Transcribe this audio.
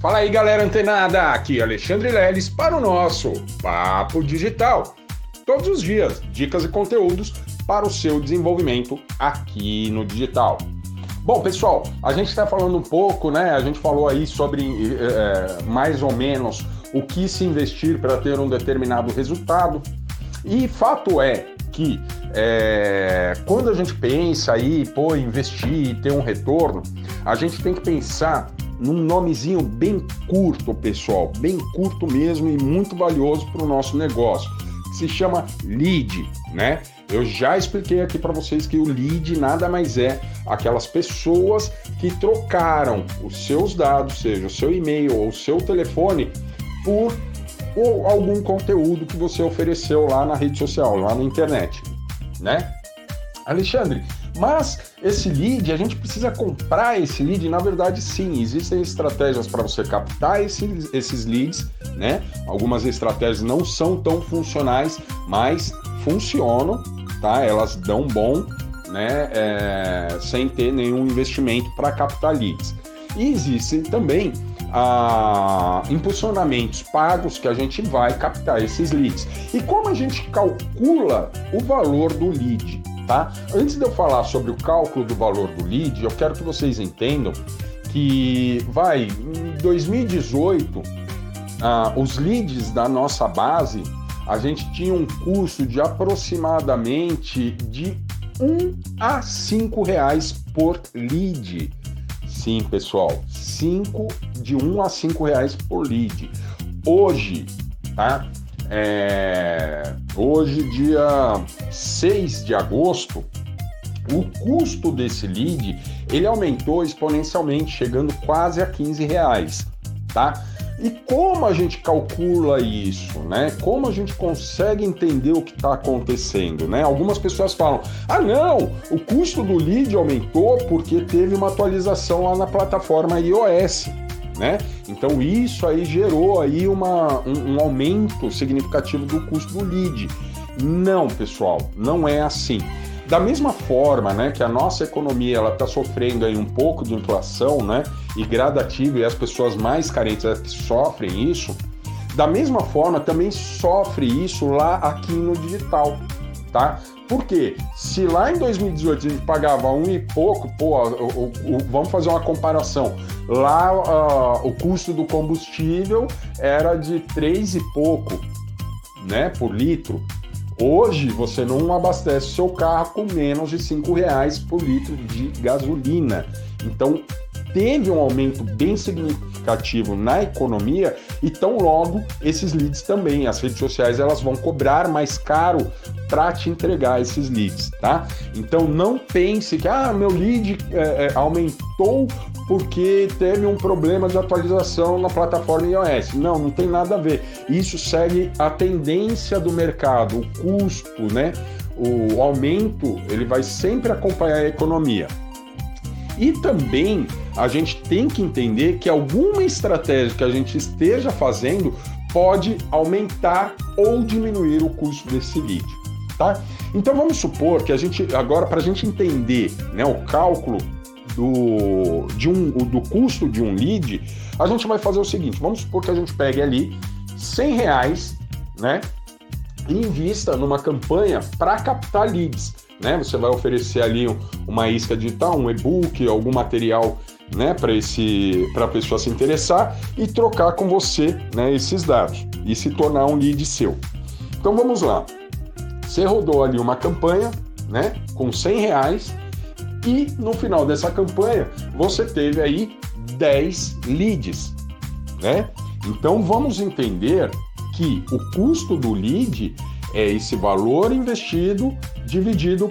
Fala aí, galera antenada! Aqui Alexandre Leles para o nosso Papo Digital. Todos os dias, dicas e conteúdos para o seu desenvolvimento aqui no digital. Bom, pessoal, a gente está falando um pouco, né? A gente falou aí sobre é, mais ou menos o que se investir para ter um determinado resultado. E fato é que é, quando a gente pensa aí, pô, investir e ter um retorno, a gente tem que pensar num nomezinho bem curto, pessoal, bem curto mesmo e muito valioso para o nosso negócio, que se chama lead, né? Eu já expliquei aqui para vocês que o lead nada mais é aquelas pessoas que trocaram os seus dados, seja o seu e-mail ou o seu telefone, por ou algum conteúdo que você ofereceu lá na rede social, lá na internet, né? Alexandre, mas esse lead, a gente precisa comprar esse lead? Na verdade, sim, existem estratégias para você captar esses, esses leads, né? Algumas estratégias não são tão funcionais, mas funcionam, tá? Elas dão bom, né? É, sem ter nenhum investimento para captar leads. E existem também ah, impulsionamentos pagos que a gente vai captar esses leads. E como a gente calcula o valor do lead? Tá? Antes de eu falar sobre o cálculo do valor do lead, eu quero que vocês entendam que, vai, em 2018, ah, os leads da nossa base, a gente tinha um custo de aproximadamente de 1 a 5 reais por lead. Sim, pessoal, 5 de 1 a 5 reais por lead. Hoje, tá? É, hoje, dia 6 de agosto, o custo desse lead ele aumentou exponencialmente, chegando quase a 15 reais, tá? E como a gente calcula isso, né? Como a gente consegue entender o que está acontecendo, né? Algumas pessoas falam: ah, não, o custo do lead aumentou porque teve uma atualização lá na plataforma iOS né? Então isso aí gerou aí uma, um, um aumento significativo do custo do lead. Não, pessoal, não é assim. Da mesma forma, né, que a nossa economia ela está sofrendo aí um pouco de inflação, né, e gradativa e as pessoas mais carentes é que sofrem isso, da mesma forma também sofre isso lá aqui no digital, tá? Porque se lá em 2018 a gente pagava um e pouco, pô, o, o, o, vamos fazer uma comparação. Lá uh, o custo do combustível era de três e pouco, né, por litro. Hoje você não abastece seu carro com menos de cinco reais por litro de gasolina. Então teve um aumento bem significativo na economia e tão logo esses leads também. As redes sociais elas vão cobrar mais caro para te entregar esses leads, tá? Então não pense que ah, meu lead é, aumentou porque teve um problema de atualização na plataforma iOS. Não, não tem nada a ver. Isso segue a tendência do mercado, o custo, né? O aumento ele vai sempre acompanhar a economia. E também a gente tem que entender que alguma estratégia que a gente esteja fazendo pode aumentar ou diminuir o custo desse lead tá? Então vamos supor que a gente agora para a gente entender, né, o cálculo do, de um, do custo de um lead, a gente vai fazer o seguinte: vamos supor que a gente pegue ali 100 reais, né, e invista numa campanha para captar leads. Né? Você vai oferecer ali uma isca digital, um e-book, algum material né, para esse para a pessoa se interessar e trocar com você né, esses dados e se tornar um lead seu. Então vamos lá. Você rodou ali uma campanha, né, com 100 reais e no final dessa campanha você teve aí 10 leads, né? Então vamos entender que o custo do lead é esse valor investido dividido